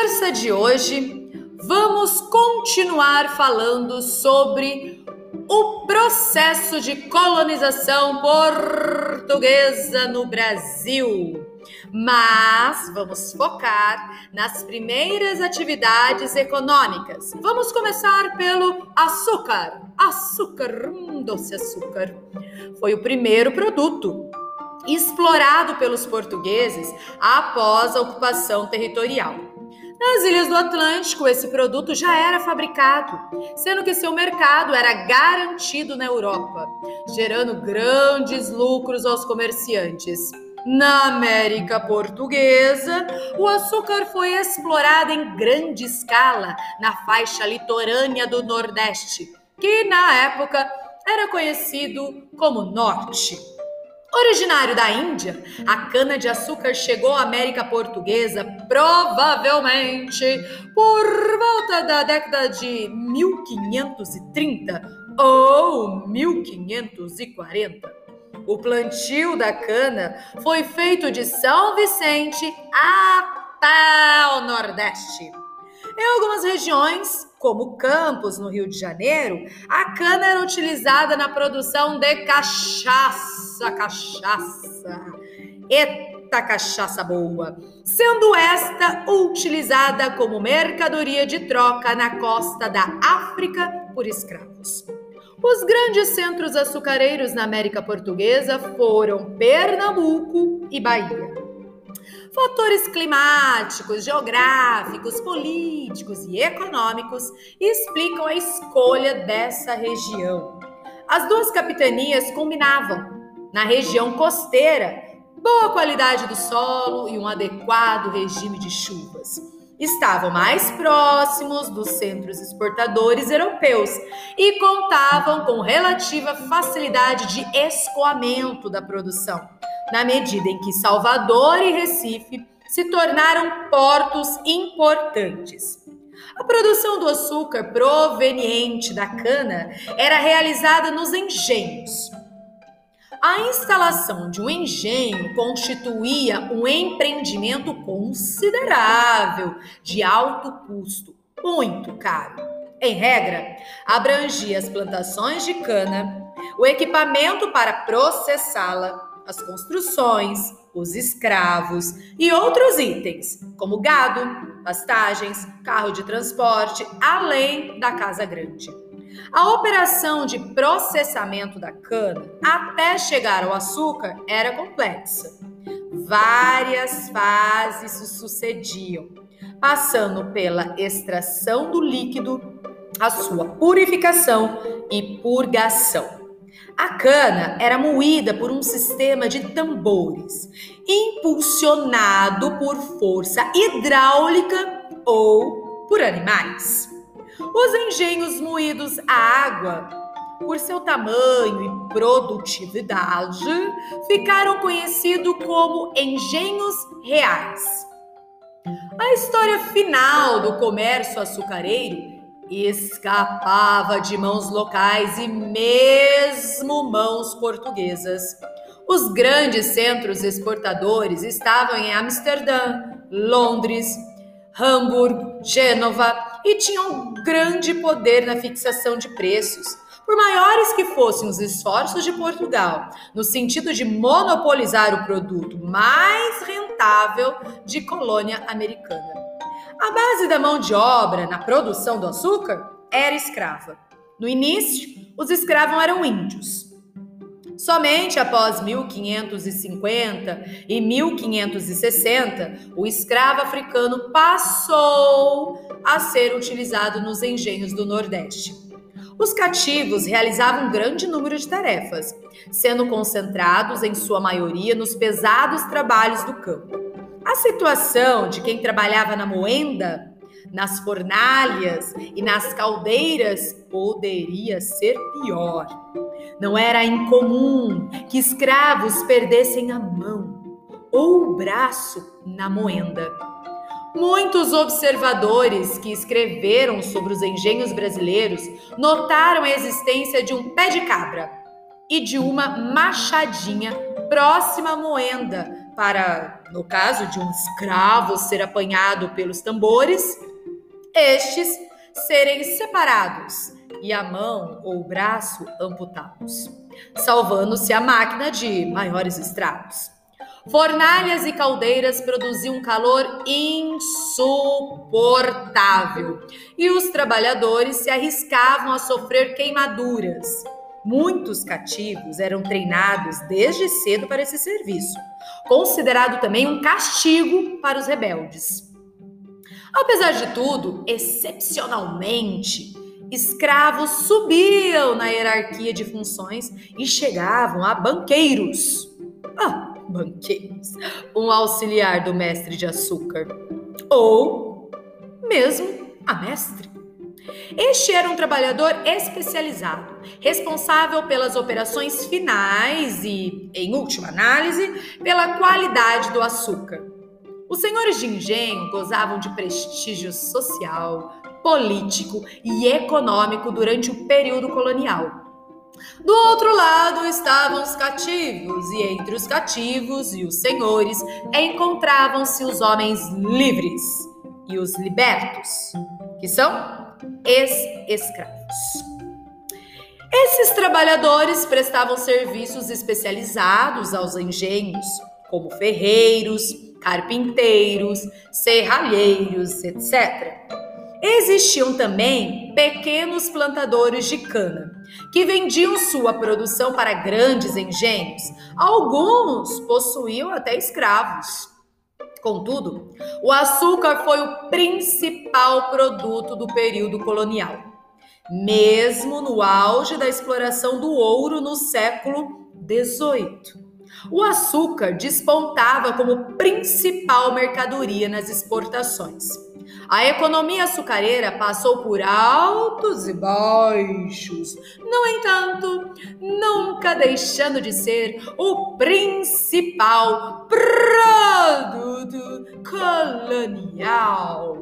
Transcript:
conversa de hoje, vamos continuar falando sobre o processo de colonização portuguesa no Brasil. Mas vamos focar nas primeiras atividades econômicas. Vamos começar pelo açúcar. Açúcar, hum, doce açúcar. Foi o primeiro produto explorado pelos portugueses após a ocupação territorial. Nas ilhas do Atlântico, esse produto já era fabricado, sendo que seu mercado era garantido na Europa, gerando grandes lucros aos comerciantes. Na América Portuguesa, o açúcar foi explorado em grande escala na faixa litorânea do Nordeste, que na época era conhecido como Norte. Originário da Índia, a cana-de-açúcar chegou à América Portuguesa provavelmente por volta da década de 1530 ou 1540. O plantio da cana foi feito de São Vicente até o Nordeste. Em algumas regiões, como Campos, no Rio de Janeiro, a cana era utilizada na produção de cachaça, cachaça. Eita cachaça boa! Sendo esta utilizada como mercadoria de troca na costa da África por escravos. Os grandes centros açucareiros na América Portuguesa foram Pernambuco e Bahia. Fatores climáticos, geográficos, políticos e econômicos explicam a escolha dessa região. As duas capitanias combinavam. Na região costeira, boa qualidade do solo e um adequado regime de chuvas. Estavam mais próximos dos centros exportadores europeus e contavam com relativa facilidade de escoamento da produção na medida em que Salvador e Recife se tornaram portos importantes. A produção do açúcar proveniente da cana era realizada nos engenhos. A instalação de um engenho constituía um empreendimento considerável, de alto custo, muito caro. Em regra, abrangia as plantações de cana, o equipamento para processá-la, as construções, os escravos e outros itens, como gado, pastagens, carro de transporte, além da casa grande. A operação de processamento da cana até chegar ao açúcar era complexa. Várias fases se sucediam, passando pela extração do líquido, a sua purificação e purgação. A cana era moída por um sistema de tambores, impulsionado por força hidráulica ou por animais. Os engenhos moídos à água, por seu tamanho e produtividade, ficaram conhecidos como engenhos reais. A história final do comércio açucareiro escapava de mãos locais e mesmo mãos portuguesas. Os grandes centros exportadores estavam em Amsterdã, Londres, Hamburgo, Gênova e tinham grande poder na fixação de preços. Por maiores que fossem os esforços de Portugal, no sentido de monopolizar o produto mais rentável de colônia americana. A base da mão de obra na produção do açúcar era escrava. No início, os escravos eram índios. Somente após 1550 e 1560, o escravo africano passou a ser utilizado nos engenhos do Nordeste. Os cativos realizavam um grande número de tarefas, sendo concentrados, em sua maioria, nos pesados trabalhos do campo. A situação de quem trabalhava na moenda, nas fornalhas e nas caldeiras poderia ser pior. Não era incomum que escravos perdessem a mão ou o braço na moenda. Muitos observadores que escreveram sobre os engenhos brasileiros notaram a existência de um pé de cabra e de uma machadinha próxima à moenda para, no caso de um escravo ser apanhado pelos tambores, estes serem separados e a mão ou o braço amputados, salvando-se a máquina de maiores estragos. Fornalhas e caldeiras produziam um calor insuportável e os trabalhadores se arriscavam a sofrer queimaduras. Muitos cativos eram treinados desde cedo para esse serviço, considerado também um castigo para os rebeldes. Apesar de tudo, excepcionalmente, escravos subiam na hierarquia de funções e chegavam a banqueiros. Ah, banqueiros! Um auxiliar do mestre de açúcar. Ou mesmo a mestre. Este era um trabalhador especializado, responsável pelas operações finais e, em última análise, pela qualidade do açúcar. Os senhores de engenho gozavam de prestígio social, político e econômico durante o período colonial. Do outro lado estavam os cativos, e entre os cativos e os senhores encontravam-se os homens livres e os libertos, que são ex-escravos. Esses trabalhadores prestavam serviços especializados aos engenhos, como ferreiros, carpinteiros, serralheiros, etc. Existiam também pequenos plantadores de cana, que vendiam sua produção para grandes engenhos. Alguns possuíam até escravos. Contudo, o açúcar foi o principal produto do período colonial, mesmo no auge da exploração do ouro no século XVIII. O açúcar despontava como principal mercadoria nas exportações. A economia açucareira passou por altos e baixos, no entanto, nunca deixando de ser o principal produto colonial.